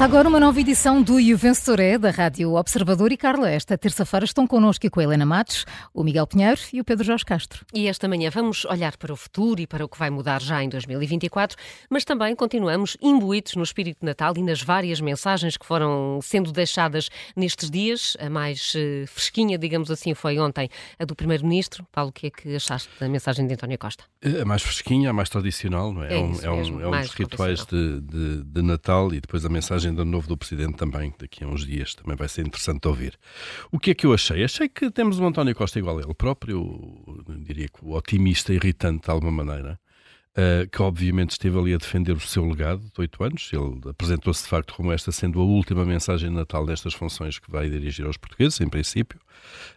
Começa agora uma nova edição do Juventus da Rádio Observador e Carla. Esta terça-feira estão connosco com a Helena Matos, o Miguel Pinheiro e o Pedro Jorge Castro. E esta manhã vamos olhar para o futuro e para o que vai mudar já em 2024, mas também continuamos imbuídos no espírito de Natal e nas várias mensagens que foram sendo deixadas nestes dias. A mais uh, fresquinha, digamos assim, foi ontem a do Primeiro-Ministro. Paulo, o que é que achaste da mensagem de António Costa? A mais fresquinha, a mais tradicional, não é? É, um, isso é, um, mesmo, é um dos rituais de, de, de Natal e depois a mensagem ano novo do Presidente também, daqui a uns dias, também vai ser interessante ouvir. O que é que eu achei? Achei que temos um António Costa igual a ele próprio, diria que o otimista irritante de alguma maneira, Uh, que obviamente esteve ali a defender o seu legado de oito anos. Ele apresentou-se de facto como esta sendo a última mensagem de Natal nestas funções que vai dirigir aos portugueses, em princípio,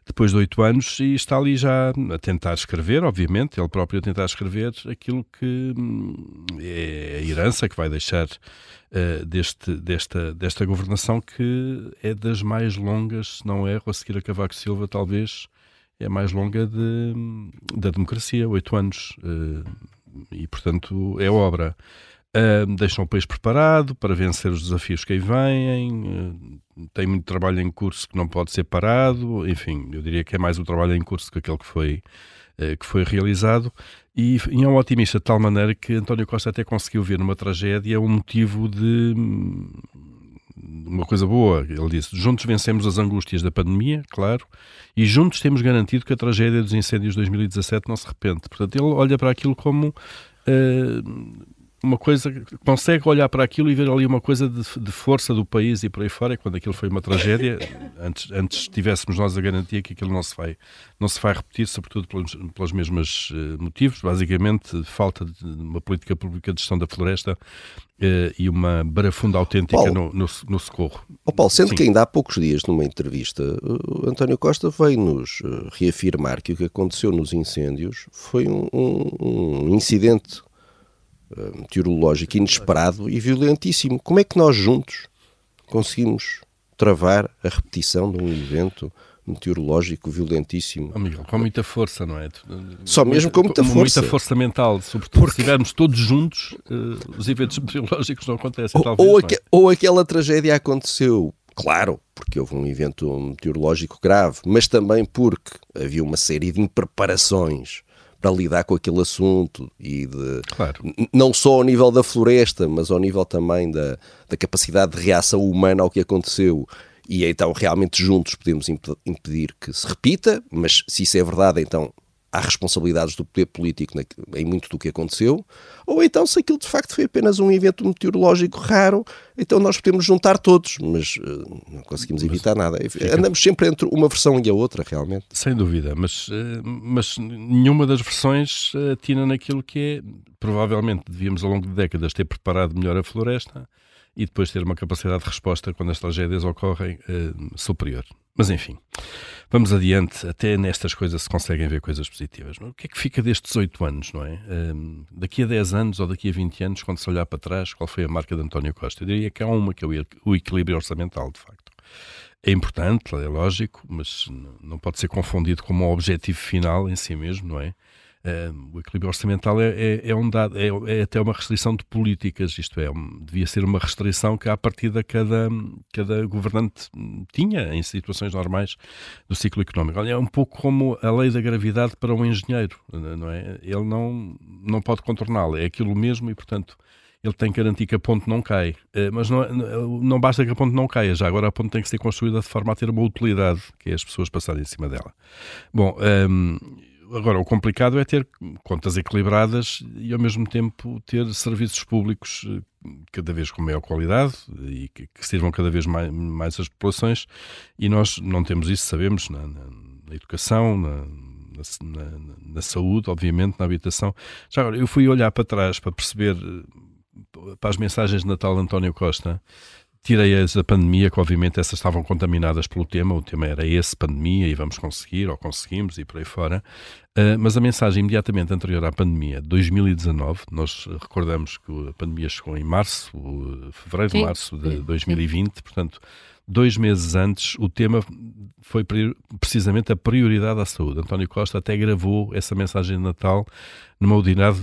depois de oito anos, e está ali já a tentar escrever, obviamente, ele próprio a tentar escrever aquilo que hum, é a herança que vai deixar uh, deste, desta, desta governação, que é das mais longas, se não erro, a seguir a Cavaco Silva, talvez. É mais longa de, da democracia, oito anos. Uh, e, portanto, é obra. Uh, deixam o país preparado para vencer os desafios que aí vêm, uh, tem muito trabalho em curso que não pode ser parado, enfim, eu diria que é mais o trabalho em curso que aquele que foi, uh, que foi realizado, e, e é um otimista de tal maneira que António Costa até conseguiu ver numa tragédia um motivo de uma coisa boa. Ele disse: juntos vencemos as angústias da pandemia, claro, e juntos temos garantido que a tragédia dos incêndios de 2017 não se repente. Portanto, ele olha para aquilo como uh, uma coisa, consegue olhar para aquilo e ver ali uma coisa de, de, força do país e por aí fora, quando aquilo foi uma tragédia, antes, antes tivéssemos nós a garantia que aquilo não se vai, não se vai repetir, sobretudo pelos, pelos mesmos uh, motivos, basicamente falta de uma política pública de gestão da floresta uh, e uma barafunda autêntica Paulo, no, no, no, socorro. Oh Paulo, sendo Sim. que ainda há poucos dias, numa entrevista, uh, António Costa veio-nos reafirmar que o que aconteceu nos incêndios foi um, um, um incidente eh, meteorológico inesperado e violentíssimo. Como é que nós juntos conseguimos travar a repetição de um evento meteorológico violentíssimo. Oh, Miguel, com muita força, não é? Só mesmo com muita força. Muita força mental, sobretudo Porque... se estivermos todos juntos, uh, os eventos meteorológicos não acontecem, ou, talvez. Ou, é? ou aquela tragédia aconteceu, claro, porque houve um evento meteorológico grave, mas também porque havia uma série de impreparações para lidar com aquele assunto e de claro. não só ao nível da floresta, mas ao nível também da, da capacidade de reação humana ao que aconteceu. E então realmente juntos podemos impedir que se repita, mas se isso é verdade, então há responsabilidades do poder político em muito do que aconteceu, ou então se aquilo de facto foi apenas um evento meteorológico raro, então nós podemos juntar todos, mas uh, não conseguimos evitar mas, nada. Fica... Andamos sempre entre uma versão e a outra, realmente. Sem dúvida, mas, uh, mas nenhuma das versões uh, atina naquilo que é, provavelmente devíamos ao longo de décadas ter preparado melhor a floresta e depois ter uma capacidade de resposta quando as tragédias ocorrem superior. Mas enfim, vamos adiante. Até nestas coisas se conseguem ver coisas positivas. Não? É? O que é que fica destes oito anos, não é? Um, daqui a 10 anos ou daqui a 20 anos, quando se olhar para trás, qual foi a marca de António Costa? Eu diria que há uma que é o equilíbrio orçamental, de facto. É importante, é lógico, mas não pode ser confundido como um objetivo final em si mesmo, não é? O equilíbrio orçamental é, é, é um dado, é, é, até uma restrição de políticas, isto é, devia ser uma restrição que, a partir da cada, cada governante tinha em situações normais do ciclo económico. Olha, é um pouco como a lei da gravidade para um engenheiro, não é? Ele não, não pode contorná-la, é aquilo mesmo e, portanto, ele tem que garantir que a ponte não cai. Eh, mas não, não basta que a ponte não caia, já agora a ponte tem que ser construída de forma a ter uma utilidade, que é as pessoas passarem em cima dela. Bom, um, Agora, o complicado é ter contas equilibradas e, ao mesmo tempo, ter serviços públicos eh, cada vez com maior qualidade e que, que sirvam cada vez mais, mais as populações. E nós não temos isso, sabemos, na, na, na educação, na, na, na, saúde, obviamente, na habitação. Já agora, eu fui olhar para trás para perceber, eh, para as mensagens de Natal de António Costa, tirei-as da pandemia, que obviamente essas estavam contaminadas pelo tema, o tema era esse, pandemia, e vamos conseguir, ou conseguimos, e por aí fora. Uh, mas a mensagem imediatamente anterior à pandemia, 2019, nós recordamos que a pandemia chegou em março, fevereiro, Sim. março de 2020, portanto, dois meses antes, o tema foi precisamente a prioridade à saúde. António Costa até gravou essa mensagem de Natal numa unidade,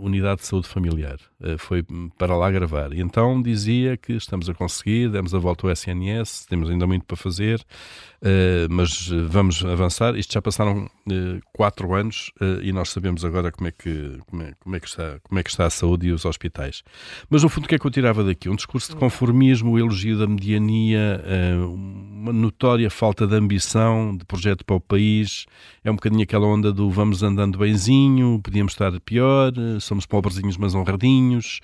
unidade de saúde familiar. Uh, foi para lá gravar. E então dizia que estamos a conseguir, demos a volta ao SNS, temos ainda muito para fazer, uh, mas vamos avançar. Isto já passaram quatro anos e nós sabemos agora como é, que, como, é, como, é que está, como é que está a saúde e os hospitais. Mas no fundo, o que é que eu tirava daqui? Um discurso de conformismo, o elogio da mediania, uma notória falta de ambição, de projeto para o país. É um bocadinho aquela onda do vamos andando benzinho, podíamos estar pior, somos pobrezinhos mas honradinhos.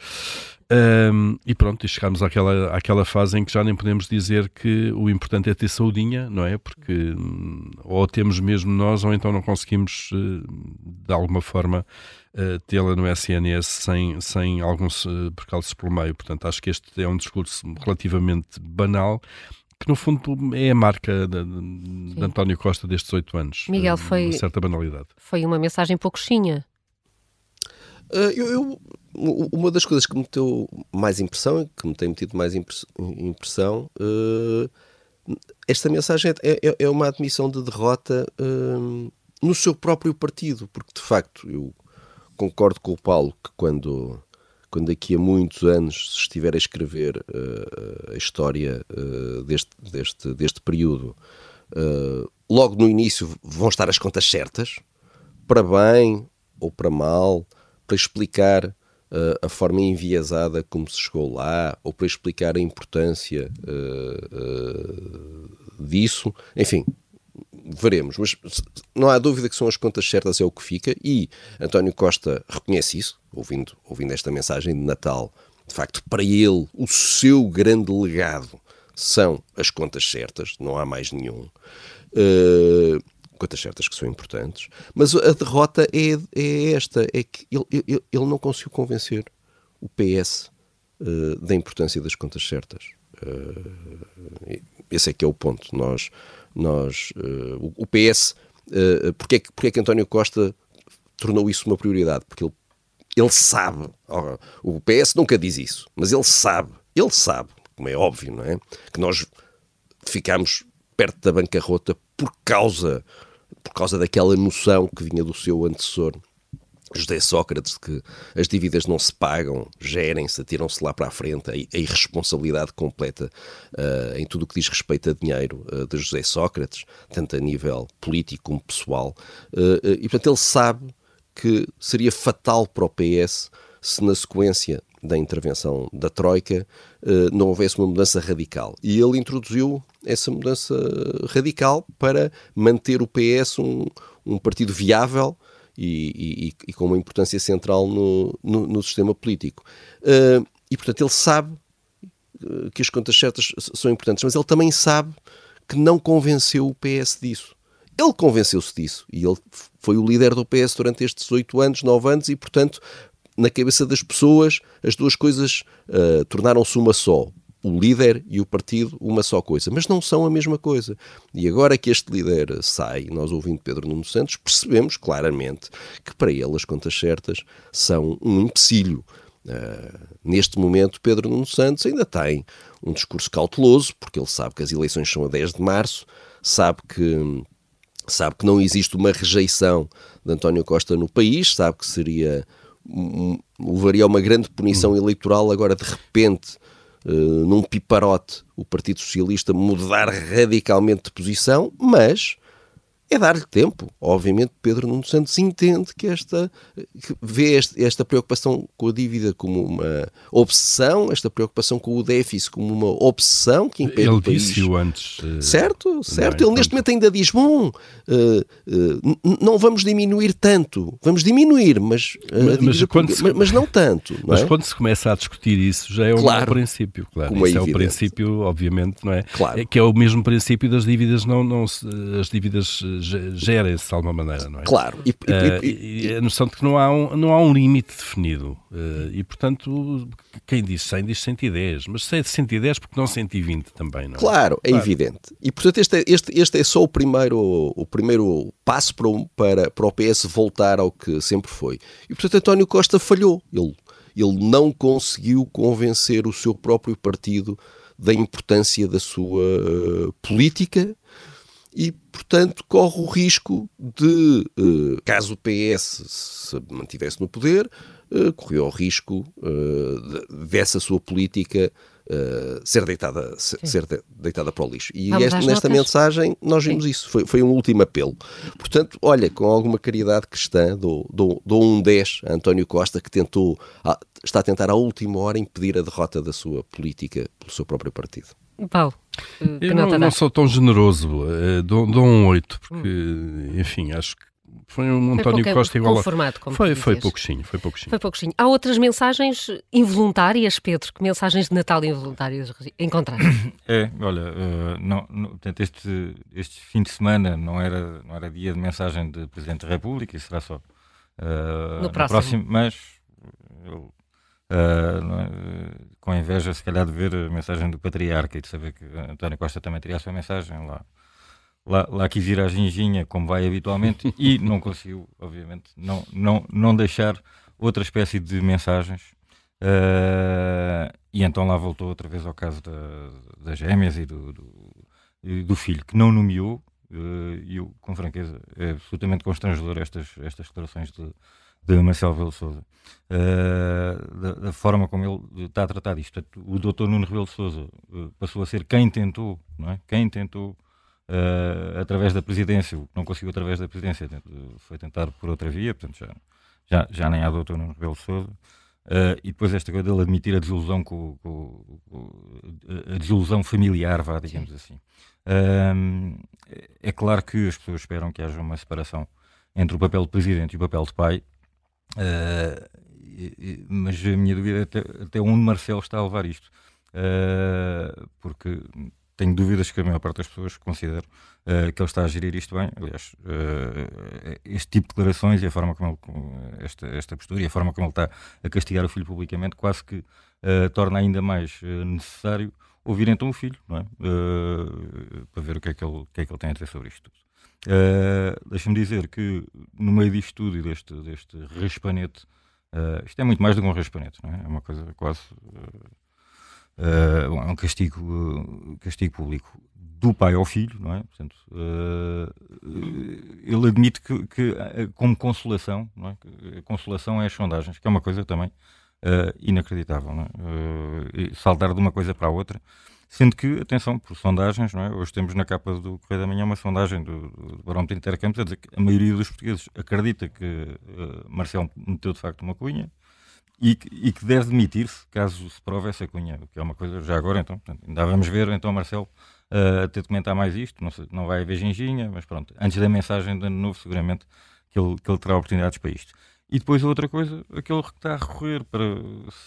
Um, e pronto, e chegámos àquela, àquela fase em que já nem podemos dizer que o importante é ter saudinha, não é? Porque hum, ou temos mesmo nós, ou então não conseguimos, eh, de alguma forma, uh, tê-la no SNS sem, sem alguns percalços pelo meio. Portanto, acho que este é um discurso relativamente banal que no fundo é a marca de, de António Costa destes oito anos. Miguel, foi uma certa banalidade. Foi uma mensagem pouco chinha. Uh, eu, eu, uma das coisas que me deu mais impressão, que me tem metido mais impressão, uh, esta mensagem é, é, é, uma admissão de derrota uh, no seu próprio partido, porque de facto eu concordo com o Paulo que quando quando daqui a muitos anos se estiver a escrever uh, a história uh, deste, deste, deste período, uh, logo no início vão estar as contas certas, para bem ou para mal, para explicar a forma enviesada como se chegou lá, ou para explicar a importância disso. Enfim, veremos, mas não há dúvida que são as contas certas, é o que fica, e António Costa reconhece isso, ouvindo, ouvindo esta mensagem de Natal. De facto, para ele, o seu grande legado são as contas certas, não há mais nenhum. Uh, contas certas que são importantes, mas a derrota é, é esta: é que ele, ele, ele não conseguiu convencer o PS uh, da importância das contas certas. Uh, esse é que é o ponto. Nós nós, uh, o PS, uh, porque, é que, porque é que António Costa tornou isso uma prioridade? Porque ele, ele sabe, o PS nunca diz isso, mas ele sabe, ele sabe, como é óbvio, não é? Que nós ficamos perto da bancarrota por causa, por causa daquela noção que vinha do seu antecessor José Sócrates, que as dívidas não se pagam, gerem-se, atiram-se lá para a frente, a, irresponsabilidade completa uh, em tudo o que diz respeito a dinheiro uh, de José Sócrates, tanto a nível político como pessoal. Uh, e, portanto, ele sabe que seria fatal para o PS se, na sequência da intervenção da Troika, não houvesse uma mudança radical. E ele introduziu essa mudança radical para manter o PS um, um partido viável e, e, e com uma importância central no, no, no sistema político. Uh, e, portanto, ele sabe ah, que as contas certas são importantes, mas ele também sabe que não convenceu o PS disso. Ele convenceu-se disso e ele foi o líder do PS durante estes oito anos, nove anos, e, portanto, na cabeça das pessoas, as duas coisas uh, tornaram-se uma só o líder e o partido uma só coisa, mas não são a mesma coisa. E agora que este líder sai, nós ouvindo Pedro Nuno Santos, percebemos claramente que para ele as contas certas são um empecilho. Uh, neste momento, Pedro Nuno Santos ainda tem um discurso cauteloso, porque ele sabe que as eleições são a 10 de março, sabe que, sabe que não existe uma rejeição de António Costa no país, sabe que seria levaria a uma grande punição eleitoral agora de repente uh, num piparote, o Partido Socialista mudar radicalmente de posição, mas é dar-lhe tempo. Obviamente, Pedro Nuno Santos entende que esta que vê este, esta preocupação com a dívida como uma obsessão, esta preocupação com o déficit como uma obsessão que impede Ele o país. disse-o antes. Uh, certo, certo. Ele neste momento ainda diz: bom, uh, uh, não vamos diminuir tanto, vamos diminuir, mas, mas, quando se, mas, não tanto. Não mas é? quando se começa a discutir isso, já é um claro, princípio, claro. É isso é, é o princípio, obviamente, não é? Claro. É, que é o mesmo princípio das dívidas, não, não as dívidas gerem-se de alguma maneira, não é? Claro. E, uh, e, e, a noção de que não há um, não há um limite definido. Uh, e, portanto, quem diz 100 diz 110. Mas se é de 110 porque não 120 também, não é? Claro, é claro. evidente. E, portanto, este é, este, este é só o primeiro, o primeiro passo para, para, para o PS voltar ao que sempre foi. E, portanto, António Costa falhou. Ele, ele não conseguiu convencer o seu próprio partido da importância da sua uh, política e, portanto, corre o risco de, uh, caso o PS se mantivesse no poder, uh, correu o risco uh, dessa sua política ser, deitada, ser, deitada para o lixo. E este, nesta notas? mensagem nós vimos Sim. isso, foi, foi um último apelo. Portanto, olha, com alguma caridade cristã, dou, dou, dou um 10 a António Costa, que tentou, está a tentar à última hora impedir a derrota da sua política pelo seu próprio partido. Paulo. Eu não, não, sou tão generoso, uh, dou, dou um 8, porque, hum. enfim, acho que foi um foi António Costa igual a... como foi, foi pouquinho, foi pouquinho. Foi pouquinho. Há outras mensagens involuntárias, Pedro? Que mensagens de Natal involuntárias encontraram? É, olha, uh, não, não, portanto, este, este fim de semana não era, não era dia de mensagem de Presidente da República, isso será só uh, no, próximo. próximo. mas eu, uh, com inveja, se calhar, de ver a mensagem do Patriarca e de saber que António Costa também teria a sua mensagem. Lá lá, lá quis ir à ginginha, como vai habitualmente, e não conseguiu, obviamente, não, não, não deixar outra espécie de mensagens. Uh, e então lá voltou outra vez ao caso da, das gêmeas e do, do, e do, filho, que não nomeou, uh, e eu, com franqueza, é absolutamente constrangedor estas, estas declarações de, de Marcelo Rebelo Souza. Uh, da, da, forma como ele está a tratar disto. O doutor Nuno Rebelo Souza passou a ser quem tentou, não é? Quem tentou uh, através da presidência, o que não conseguiu através da presidência foi tentar por outra via, portanto já, já, já nem há doutor Nuno Rebelo Sousa. Uh, e depois esta coisa dele admitir a desilusão com, com, com a desilusão familiar, vá, digamos assim. Uh, é claro que as pessoas esperam que haja uma separação entre o papel de presidente e o papel de pai, uh, mas a minha dúvida é até, até onde Marcelo está a levar isto. porque tenho dúvidas que a maior parte das pessoas considere uh, que ele está a gerir isto bem. Aliás, uh, este tipo de declarações e a forma como ele, esta, esta postura e a forma como ele está a castigar o filho publicamente quase que uh, torna ainda mais necessário ouvir então o filho, é? para ver o que, é que ele, que é que ele tem a dizer sobre isto tudo. Deixa-me dizer que no meio disto tudo e deste, deste raspanete, isto é muito mais do que um raspanete, não é? É uma coisa quase uh, é um castigo, uh, castigo público do pai ao filho, não é? Portanto, uh, ele admite que, que como consolação, não é? consolação é as sondagens, que é uma coisa também inacreditável, não é? saltar de uma coisa para a outra. Sendo que, atenção, por sondagens, não é? hoje temos na capa do Correio da Manhã uma sondagem do, do Barómetro Intercampos a dizer que a maioria dos portugueses acredita que uh, Marcelo meteu de facto uma cunha, e, e que deve demitir-se caso se prove essa cunha, que é uma coisa já agora, então, portanto, ainda vamos ver, então, Marcelo, uh, ter de comentar mais isto, não, sei, não vai haver ginginha, mas pronto, antes da mensagem de ano novo, seguramente, que ele, que ele terá oportunidades para isto. E depois outra coisa, aquele que está a recorrer para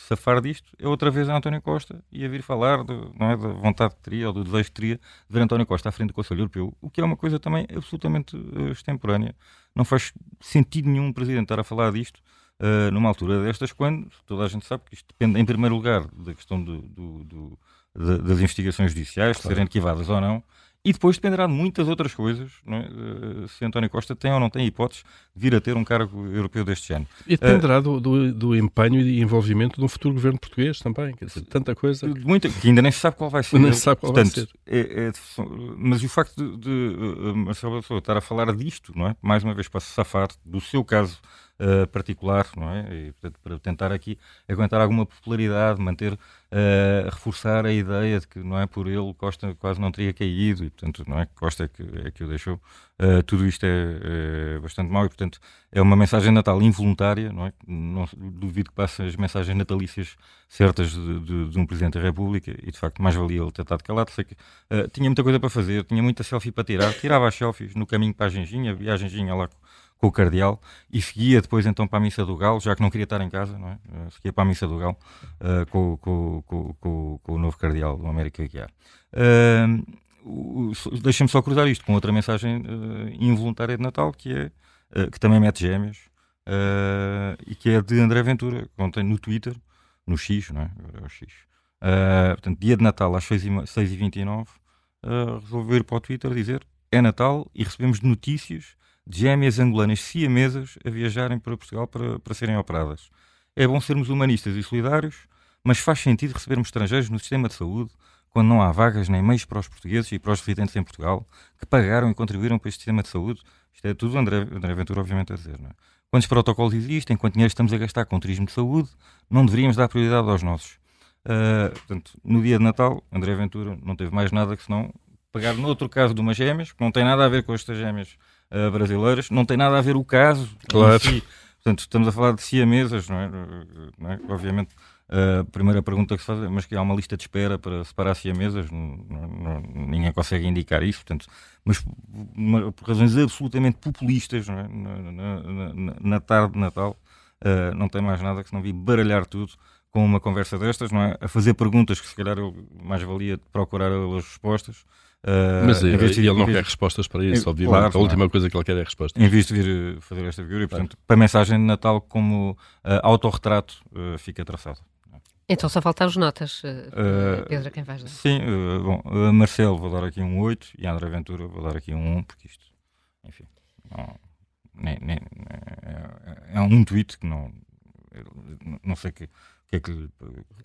safar disto é outra vez a António Costa e a vir falar de, não é, da vontade que teria ou do desejo que teria de ver António Costa à frente do Conselho Europeu, o que é uma coisa também absolutamente uh, extemporânea. Não faz sentido nenhum o Presidente estar a falar disto uh, numa altura destas, quando toda a gente sabe que isto depende, em primeiro lugar, da questão do, do, do, das investigações judiciais, claro. de serem arquivadas ou não, e depois dependerá de muitas outras coisas, é? uh, se António Costa tem ou não tem hipóteses de vir a ter um cargo europeu deste ano. E dependerá uh, do, do, do, empenho e envolvimento de um futuro governo português também, quer dizer, tanta coisa. Muita, que ainda nem se sabe qual vai ser. Nem se sabe qual Portanto, vai ser. É, é, mas o facto de, de uh, Marcelo Sousa estar a falar disto, não é? mais uma vez para se safar do seu caso uh, particular, não é? E, portanto, para tentar aqui aguentar alguma popularidade, manter, uh, reforçar a ideia de que não é por ele Costa quase não teria caído e, portanto, não é Costa é que, é que o deixou. Uh, tudo isto é, é, bastante mau e, portanto, é uma mensagem Natal involuntária, não é? Não duvido que passe as mensagens natalícias certas de, de, de um Presidente da República e, de facto, mais valia ele ter estado calado. Sei que tinha muita coisa para fazer, tinha muita selfie para tirar, tirava as selfies no caminho para a Genginha, via a Genginha lá com o Cardeal e seguia depois então para a Missa do Galo, já que não queria estar em casa, não é? Uh, seguia para a Missa do Galo uh, com, com, com, com, o novo Cardeal do América Guiar. Uh, Deixa-me só cruzar isto com outra mensagem uh, involuntária de Natal que é que também mete gêmeos e que é de André Ventura, ontem no Twitter, no X, não é? é o X. portanto, dia de Natal às 6h29, resolveu ir para o Twitter dizer é Natal e recebemos notícias de gêmeas angolanas siamesas a viajarem para Portugal para, para serem operadas. É bom sermos humanistas e solidários, mas faz sentido recebermos estrangeiros no sistema de saúde quando não há vagas nem meios para os portugueses e para os residentes em Portugal que pagaram e contribuíram para este sistema de saúde. Isto é tudo André, André Ventura, obviamente, a dizer. Não é? Quantos protocolos existem? Quanto dinheiro estamos a gastar com turismo de saúde? Não deveríamos dar prioridade aos nossos. Uh, portanto, no dia de Natal, André Ventura não teve mais nada que senão pegar no outro caso de umas gêmeas, que não tem nada a ver com estas gêmeas uh, brasileiras, não tem nada a ver o caso. Claro. Si. Portanto, estamos a falar de siamesas, não é? Não é? Obviamente, a primeira pergunta que se faz é, mas que há uma lista de espera para separar siamesas? Não, não, ninguém consegue indicar isso, portanto, mas por razões absolutamente populistas, é? na, na, na, na, tarde de Natal, uh, não tem mais nada que se não vir baralhar tudo com uma conversa destas, não é? A fazer perguntas que se calhar eu mais valia procurar as respostas. Uh, Mas ele, ele não quer respostas para isso, obviamente. Claro, a última coisa que ele quer é respostas. Em vez de vir fazer esta figura, e, portanto, para a mensagem de Natal, como uh, autorretrato, uh, fica traçado. Então só faltam as notas, uh, Pedro, quem vais dar? Sim, bom, a Marcelo vou dar aqui um 8 e a André Ventura vou dar aqui um 1, porque isto, enfim, não, nem, nem, é, é um tweet que não, não sei que que é que, lhe,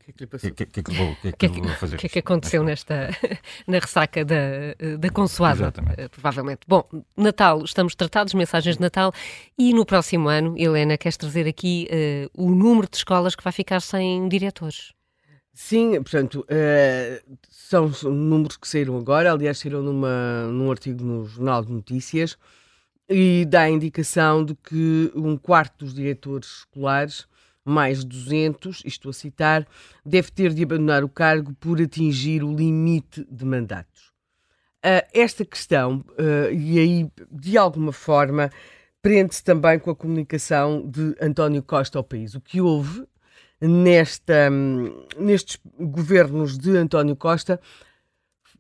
que, é que lhe passou? Que, que, é que, vou, que, é que, que, vou fazer? O que é que aconteceu nesta, na ressaca da, da consoada? Exatamente. Uh, provavelmente. Bom, Natal, estamos tratados, mensagens de Natal, e no próximo ano, Helena, queres trazer aqui uh, o número de escolas que vai ficar sem diretores? Sim, portanto, uh, são números que saíram agora, aliás, saíram numa, num artigo no Jornal de Notícias, e dá a indicação de que um quarto dos diretores escolares mais 200, estou a citar, deve ter de abandonar o cargo por atingir o limite de mandatos. Uh, esta questão, uh, e aí de alguma forma, prende-se também com a comunicação de António Costa ao país. O que houve nesta, um, nestes governos de António Costa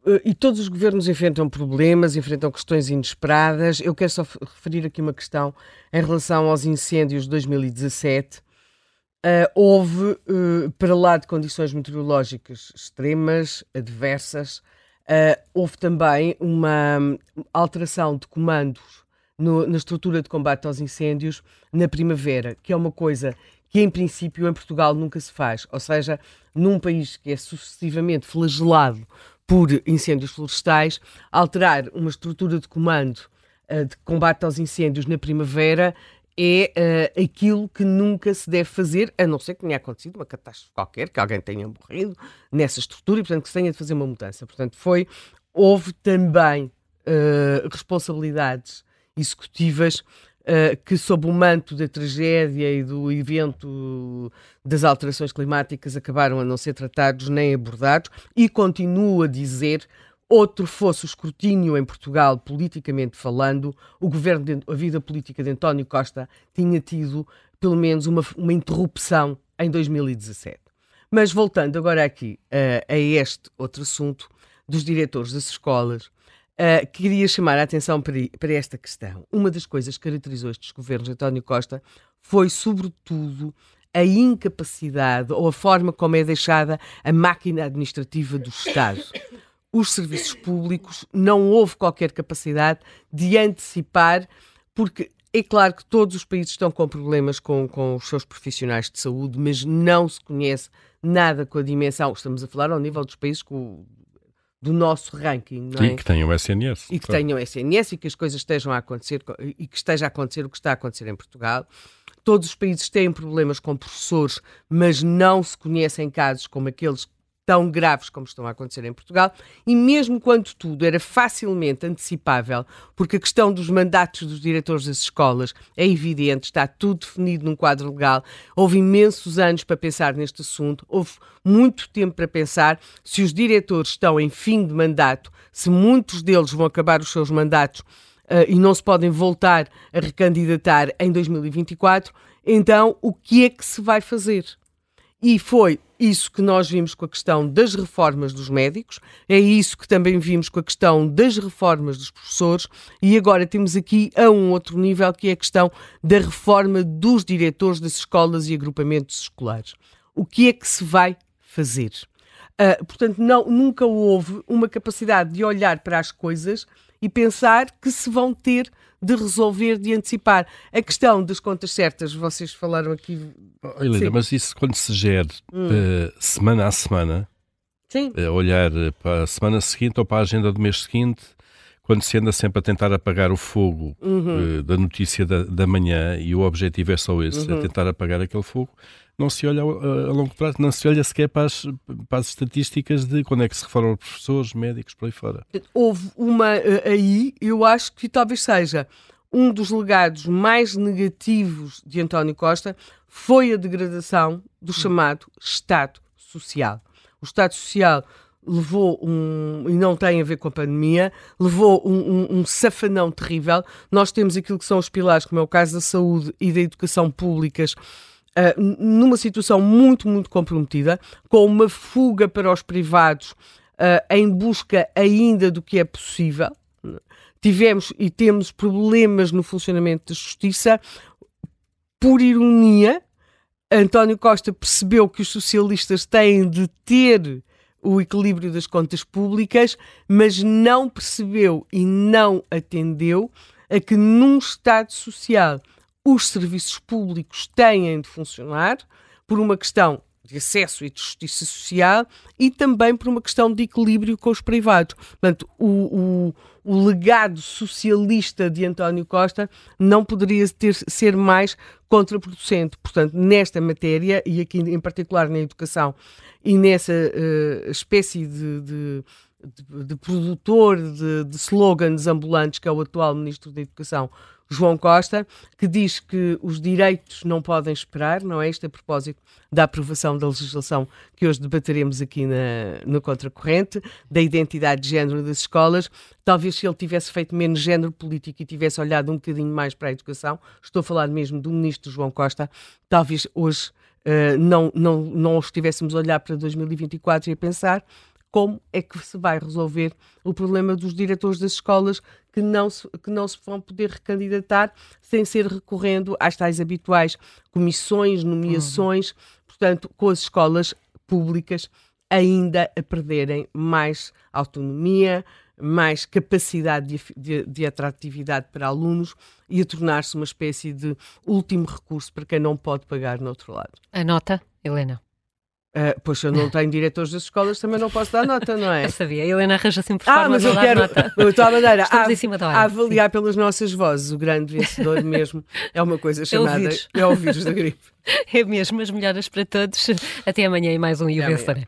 uh, e todos os governos enfrentam problemas, enfrentam questões inesperadas. Eu quero só referir aqui uma questão em relação aos incêndios de 2017. Uh, houve, uh, para lá de condições meteorológicas extremas, adversas, uh, houve também uma um, alteração de comandos no, na estrutura de combate aos incêndios na primavera, que é uma coisa que, em princípio, em Portugal nunca se faz. Ou seja, num país que é sucessivamente flagelado por incêndios florestais, alterar uma estrutura de comando de combate aos incêndios na primavera é uh, aquilo que nunca se deve fazer, a não ser que tenha acontecido uma catástrofe qualquer, que alguém tenha morrido nessa estrutura e, portanto, que se tenha de fazer uma mudança. Portanto, foi, houve também uh, responsabilidades executivas uh, que, sob o manto da tragédia e do evento das alterações climáticas, acabaram a não ser tratados nem abordados, e continuo a dizer outro fosse o escrutínio em Portugal, politicamente falando, o governo, de, a vida política de António Costa tinha tido pelo menos uma, uma interrupção em 2017. Mas voltando agora aqui uh, a este outro assunto dos diretores das escolas, uh, queria chamar a atenção para, para esta questão. Uma das coisas que caracterizou estes governos de António Costa foi, sobretudo, a incapacidade ou a forma como é deixada a máquina administrativa do Estado os serviços públicos, não houve qualquer capacidade de antecipar, porque é claro que todos os países estão com problemas com, com os seus profissionais de saúde, mas não se conhece nada com a dimensão. Estamos a falar ao nível dos países com, do nosso ranking, não é? E que tenham SNS. E que claro. tenham SNS e que as coisas estejam a acontecer e que esteja a acontecer o que está a acontecer em Portugal. Todos os países têm problemas com professores, mas não se conhecem casos como aqueles tão graves como estão a acontecer em Portugal, e mesmo quando tudo era facilmente antecipável, porque a questão dos mandatos dos diretores das escolas é evidente, está tudo definido num quadro legal, houve imensos anos para pensar neste assunto, houve muito tempo para pensar se os diretores estão em fim de mandato, se muitos deles vão acabar os seus mandatos uh, e não se podem voltar a recandidatar em 2024, então o que é que se vai fazer? E foi isso que nós vimos com a questão das reformas dos médicos, é isso que também vimos com a questão das reformas dos professores, e agora temos aqui a um outro nível que é a questão da reforma dos diretores das escolas e agrupamentos escolares. O que é que se vai fazer? Uh, portanto, não, nunca houve uma capacidade de olhar para as coisas e pensar que se vão ter de resolver, de antecipar. A questão das contas certas, vocês falaram aqui. Oh, Helena, mas isso quando se gera hum. uh, semana a semana, Sim. A olhar para a semana seguinte ou para a agenda do mês seguinte, quando se anda sempre a tentar apagar o fogo Uhum. eh, da notícia da, da manhã e o objetivo é só esse, Uhum. é tentar apagar aquele fogo, não se olha a, a longo prazo, não se olha sequer para as, para as estatísticas de quando é que se reformam professores, médicos, por aí fora. Houve uma eh, aí, eu acho que talvez seja um dos legados mais negativos de António Costa foi a degradação do chamado Estado Social. O Estado Social levou um, e não tem a ver com a pandemia, levou um, um, um safanão terrível. Nós temos aquilo que são os pilares, como é o caso da saúde e da educação públicas, uh, numa situação muito, muito comprometida, com uma fuga para os privados uh, em busca ainda do que é possível. Tivemos e temos problemas no funcionamento da justiça. Por ironia, António Costa percebeu que os socialistas têm de ter o equilíbrio das contas públicas, mas não percebeu e não atendeu a que num Estado social os serviços públicos têm de funcionar por uma questão de acesso e de justiça social e também por uma questão de equilíbrio com os privados. Portanto, o, o, o legado socialista de António Costa não poderia ter, ser mais contraproducente. Portanto, nesta matéria, e aqui em particular na educação, e nessa uh, espécie de, de, de, de produtor de, de slogans ambulantes que é o atual Ministro da Educação, João Costa, que diz que os direitos não podem esperar, não é? Isto a propósito da aprovação da legislação que hoje debateremos aqui na, no Contracorrente, da identidade de género das escolas. Talvez se ele tivesse feito menos género político e tivesse olhado um bocadinho mais para a educação, estou a falar mesmo do Ministro João Costa, talvez hoje uh, não, não, não estivéssemos a olhar para 2024 e a pensar como é que se vai resolver o problema dos diretores das escolas que não se, que não se vão poder recandidatar sem ser recorrendo às tais habituais comissões, nomeações, uhum. portanto, com as escolas públicas ainda a perderem mais autonomia, mais capacidade de, de, de atratividade para alunos e a tornar-se uma espécie de último recurso para quem não pode pagar no outro lado. A nota, Helena? Uh, pois eu não tenho diretores das escolas, também não posso dar nota, não é? Eu sabia, a Helena arranja sempre ah, forma mas de eu quero, nota. De toda maneira, Estamos a, em cima da hora. a avaliar pelas nossas vozes, o grande vencedor mesmo é uma coisa chamada é o vírus, é o vírus da gripe. É mesmo, as melhoras para todos. Até amanhã e mais um E o Vencerei.